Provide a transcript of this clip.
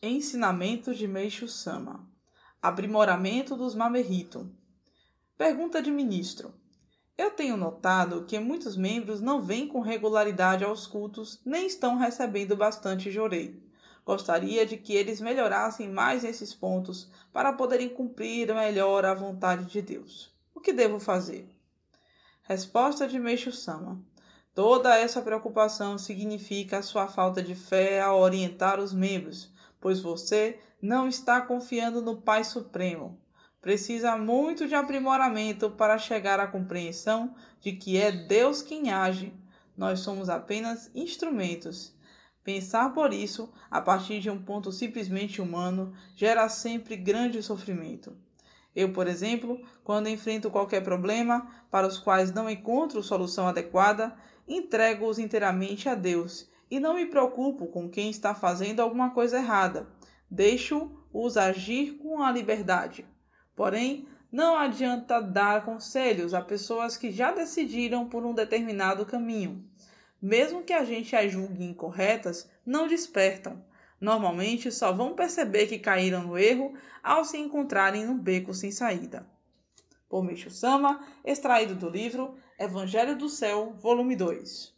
Ensinamento de Meixo Sama. Aprimoramento dos Mamerito. Pergunta de ministro. Eu tenho notado que muitos membros não vêm com regularidade aos cultos, nem estão recebendo bastante jorei. Gostaria de que eles melhorassem mais esses pontos para poderem cumprir melhor a vontade de Deus. O que devo fazer? Resposta de Meixo Sama. Toda essa preocupação significa a sua falta de fé ao orientar os membros pois você não está confiando no Pai Supremo. Precisa muito de aprimoramento para chegar à compreensão de que é Deus quem age. Nós somos apenas instrumentos. Pensar por isso, a partir de um ponto simplesmente humano, gera sempre grande sofrimento. Eu, por exemplo, quando enfrento qualquer problema para os quais não encontro solução adequada, entrego-os inteiramente a Deus e não me preocupo com quem está fazendo alguma coisa errada. Deixo-os agir com a liberdade. Porém, não adianta dar conselhos a pessoas que já decidiram por um determinado caminho. Mesmo que a gente as julgue incorretas, não despertam. Normalmente só vão perceber que caíram no erro ao se encontrarem num beco sem saída. Por Micho Sama, extraído do livro Evangelho do Céu, volume 2.